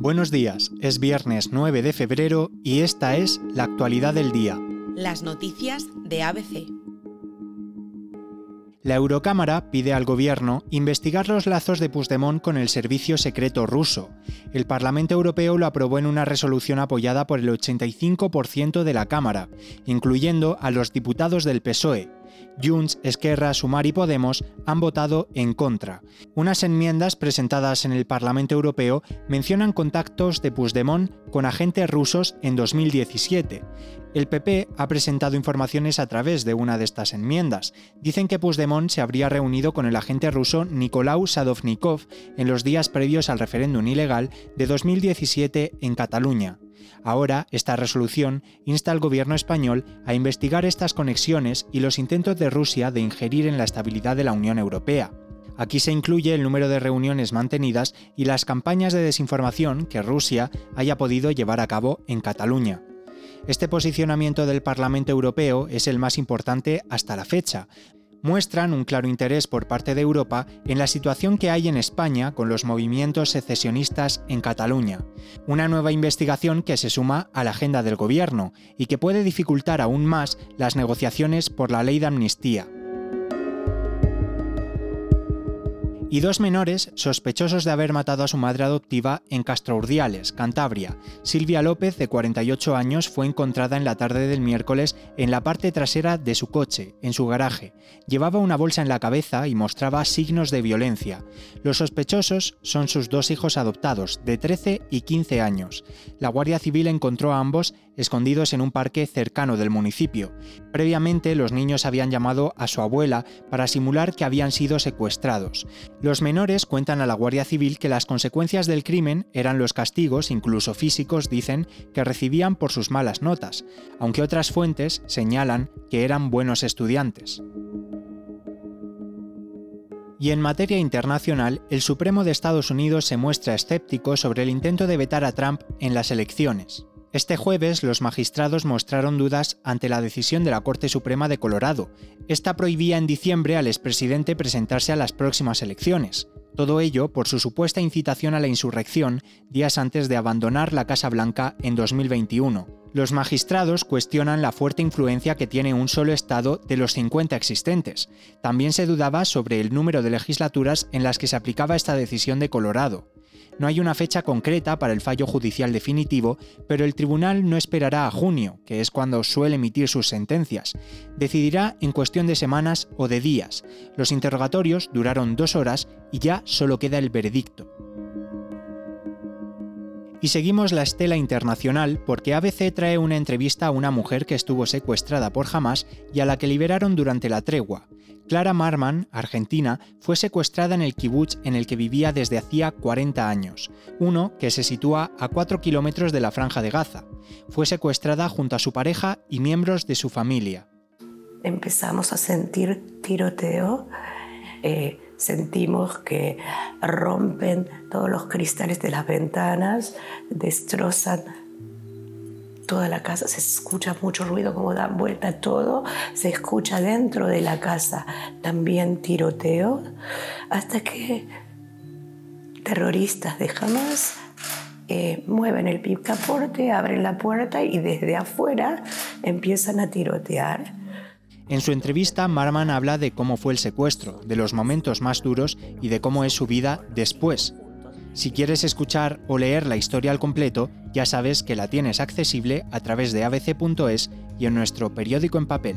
Buenos días, es viernes 9 de febrero y esta es la actualidad del día. Las noticias de ABC. La Eurocámara pide al gobierno investigar los lazos de Puigdemont con el servicio secreto ruso. El Parlamento Europeo lo aprobó en una resolución apoyada por el 85% de la Cámara, incluyendo a los diputados del PSOE, Junts, Esquerra, Sumar y Podemos han votado en contra. Unas enmiendas presentadas en el Parlamento Europeo mencionan contactos de Puigdemont con agentes rusos en 2017. El PP ha presentado informaciones a través de una de estas enmiendas. Dicen que Puigdemont se habría reunido con el agente ruso Nicolau Sadovnikov en los días previos al referéndum ilegal de 2017 en Cataluña. Ahora, esta resolución insta al gobierno español a investigar estas conexiones y los intentos de Rusia de ingerir en la estabilidad de la Unión Europea. Aquí se incluye el número de reuniones mantenidas y las campañas de desinformación que Rusia haya podido llevar a cabo en Cataluña. Este posicionamiento del Parlamento Europeo es el más importante hasta la fecha, muestran un claro interés por parte de Europa en la situación que hay en España con los movimientos secesionistas en Cataluña. Una nueva investigación que se suma a la agenda del gobierno y que puede dificultar aún más las negociaciones por la ley de amnistía. Y dos menores sospechosos de haber matado a su madre adoptiva en Castrourdiales, Cantabria. Silvia López, de 48 años, fue encontrada en la tarde del miércoles en la parte trasera de su coche, en su garaje. Llevaba una bolsa en la cabeza y mostraba signos de violencia. Los sospechosos son sus dos hijos adoptados, de 13 y 15 años. La Guardia Civil encontró a ambos escondidos en un parque cercano del municipio. Previamente, los niños habían llamado a su abuela para simular que habían sido secuestrados. Los menores cuentan a la Guardia Civil que las consecuencias del crimen eran los castigos, incluso físicos, dicen, que recibían por sus malas notas, aunque otras fuentes señalan que eran buenos estudiantes. Y en materia internacional, el Supremo de Estados Unidos se muestra escéptico sobre el intento de vetar a Trump en las elecciones. Este jueves los magistrados mostraron dudas ante la decisión de la Corte Suprema de Colorado. Esta prohibía en diciembre al expresidente presentarse a las próximas elecciones. Todo ello por su supuesta incitación a la insurrección días antes de abandonar la Casa Blanca en 2021. Los magistrados cuestionan la fuerte influencia que tiene un solo Estado de los 50 existentes. También se dudaba sobre el número de legislaturas en las que se aplicaba esta decisión de Colorado. No hay una fecha concreta para el fallo judicial definitivo, pero el tribunal no esperará a junio, que es cuando suele emitir sus sentencias. Decidirá en cuestión de semanas o de días. Los interrogatorios duraron dos horas y ya solo queda el veredicto. Y seguimos la estela internacional porque ABC trae una entrevista a una mujer que estuvo secuestrada por Hamas y a la que liberaron durante la tregua. Clara Marman, argentina, fue secuestrada en el kibutz en el que vivía desde hacía 40 años, uno que se sitúa a 4 kilómetros de la franja de Gaza. Fue secuestrada junto a su pareja y miembros de su familia. Empezamos a sentir tiroteo, eh, sentimos que rompen todos los cristales de las ventanas, destrozan toda la casa, se escucha mucho ruido, como da vuelta todo, se escucha dentro de la casa también tiroteo, hasta que terroristas de Hamas eh, mueven el picaporte, abren la puerta y desde afuera empiezan a tirotear. En su entrevista, Marman habla de cómo fue el secuestro, de los momentos más duros y de cómo es su vida después, si quieres escuchar o leer la historia al completo, ya sabes que la tienes accesible a través de abc.es y en nuestro periódico en papel.